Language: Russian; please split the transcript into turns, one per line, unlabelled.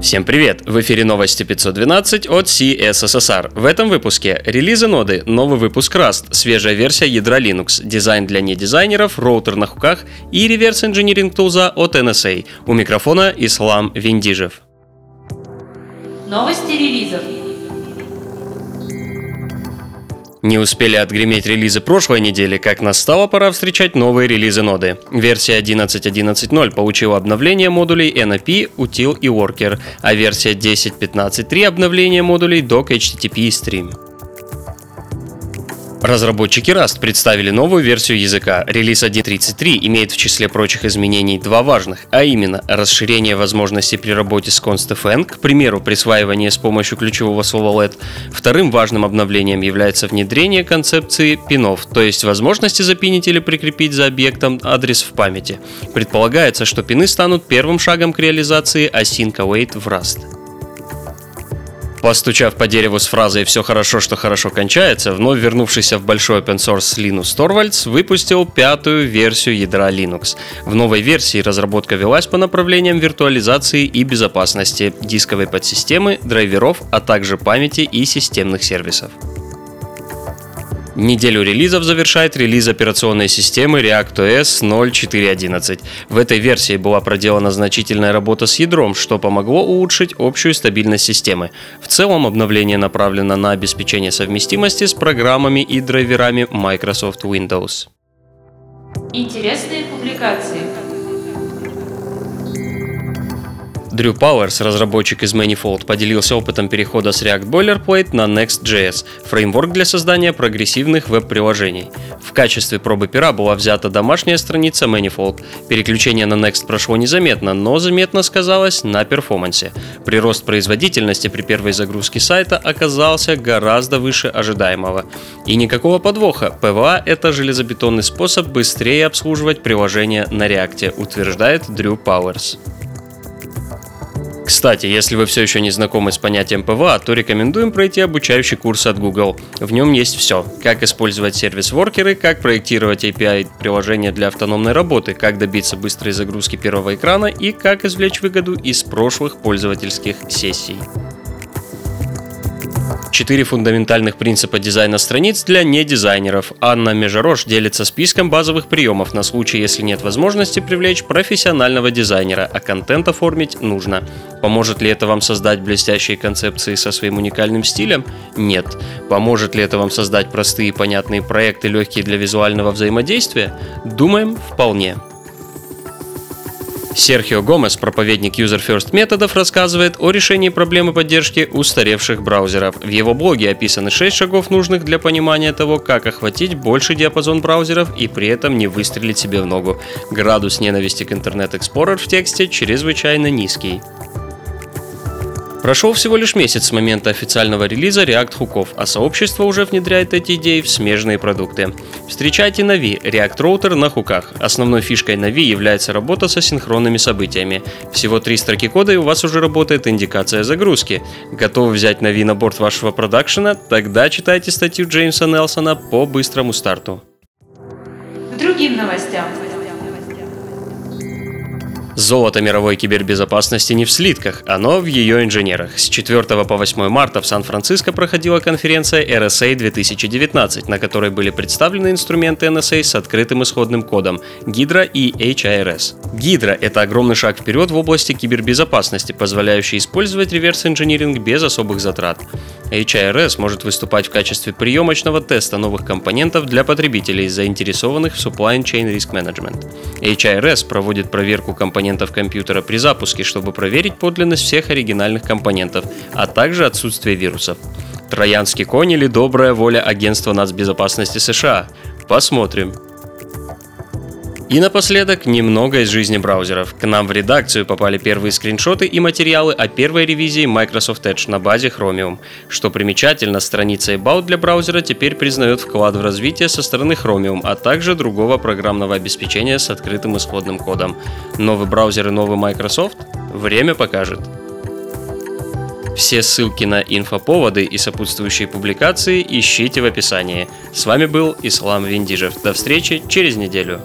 Всем привет! В эфире новости 512 от CSSR. В этом выпуске релизы ноды, новый выпуск Rust, свежая версия ядра Linux, дизайн для недизайнеров, роутер на хуках и реверс инжиниринг тулза от NSA. У микрофона Ислам Виндижев.
Новости релизов.
Не успели отгреметь релизы прошлой недели, как настала пора встречать новые релизы ноды. Версия 11.11.0 получила обновление модулей NAP, Util и Worker, а версия 10.15.3 обновление модулей Dock, HTTP и Stream. Разработчики Rust представили новую версию языка. Релиз 1.33 имеет в числе прочих изменений два важных, а именно расширение возможностей при работе с constfn, к примеру, присваивание с помощью ключевого слова LED. Вторым важным обновлением является внедрение концепции пинов, то есть возможности запинить или прикрепить за объектом адрес в памяти. Предполагается, что пины станут первым шагом к реализации async await в Rust. Постучав по дереву с фразой «все хорошо, что хорошо кончается», вновь вернувшийся в большой open source Linus Torvalds выпустил пятую версию ядра Linux. В новой версии разработка велась по направлениям виртуализации и безопасности, дисковой подсистемы, драйверов, а также памяти и системных сервисов. Неделю релизов завершает релиз операционной системы ReactOS 0.4.11. В этой версии была проделана значительная работа с ядром, что помогло улучшить общую стабильность системы. В целом обновление направлено на обеспечение совместимости с программами и драйверами Microsoft Windows.
Интересные публикации.
Дрю Пауэрс, разработчик из Manifold, поделился опытом перехода с React Boilerplate на Next.js, фреймворк для создания прогрессивных веб-приложений. В качестве пробы пера была взята домашняя страница Manifold. Переключение на Next прошло незаметно, но заметно сказалось на перформансе. Прирост производительности при первой загрузке сайта оказался гораздо выше ожидаемого. И никакого подвоха, PWA — это железобетонный способ быстрее обслуживать приложение на React, утверждает Дрю Пауэрс. Кстати, если вы все еще не знакомы с понятием PWA, то рекомендуем пройти обучающий курс от Google. В нем есть все. Как использовать сервис-воркеры, как проектировать API приложения для автономной работы, как добиться быстрой загрузки первого экрана и как извлечь выгоду из прошлых пользовательских сессий. Четыре фундаментальных принципа дизайна страниц для недизайнеров. Анна Межарош делится списком базовых приемов на случай, если нет возможности привлечь профессионального дизайнера, а контент оформить нужно. Поможет ли это вам создать блестящие концепции со своим уникальным стилем? Нет. Поможет ли это вам создать простые и понятные проекты, легкие для визуального взаимодействия? Думаем, вполне. Серхио Гомес, проповедник User First методов, рассказывает о решении проблемы поддержки устаревших браузеров. В его блоге описаны 6 шагов, нужных для понимания того, как охватить больший диапазон браузеров и при этом не выстрелить себе в ногу. Градус ненависти к Internet Explorer в тексте чрезвычайно низкий. Прошел всего лишь месяц с момента официального релиза React хуков, а сообщество уже внедряет эти идеи в смежные продукты. Встречайте Navi, React Router на хуках. Основной фишкой Navi является работа со синхронными событиями. Всего три строки кода и у вас уже работает индикация загрузки. Готовы взять Navi на борт вашего продакшена? Тогда читайте статью Джеймса Нелсона по быстрому старту.
Другим новостям.
Золото мировой кибербезопасности не в слитках, оно в ее инженерах. С 4 по 8 марта в Сан-Франциско проходила конференция RSA 2019, на которой были представлены инструменты NSA с открытым исходным кодом Hydra и HIRS. Hydra — это огромный шаг вперед в области кибербезопасности, позволяющий использовать реверс-инжиниринг без особых затрат. HIRS может выступать в качестве приемочного теста новых компонентов для потребителей, заинтересованных в supply chain risk management. HIRS проводит проверку компонентов компонентов компьютера при запуске, чтобы проверить подлинность всех оригинальных компонентов, а также отсутствие вирусов. Троянский конь или добрая воля Агентства нацбезопасности США? Посмотрим. И напоследок немного из жизни браузеров. К нам в редакцию попали первые скриншоты и материалы о первой ревизии Microsoft Edge на базе Chromium. Что примечательно, страница About для браузера теперь признает вклад в развитие со стороны Chromium, а также другого программного обеспечения с открытым исходным кодом. Новый браузер и новый Microsoft? Время покажет. Все ссылки на инфоповоды и сопутствующие публикации ищите в описании. С вами был Ислам Виндижев. До встречи через неделю.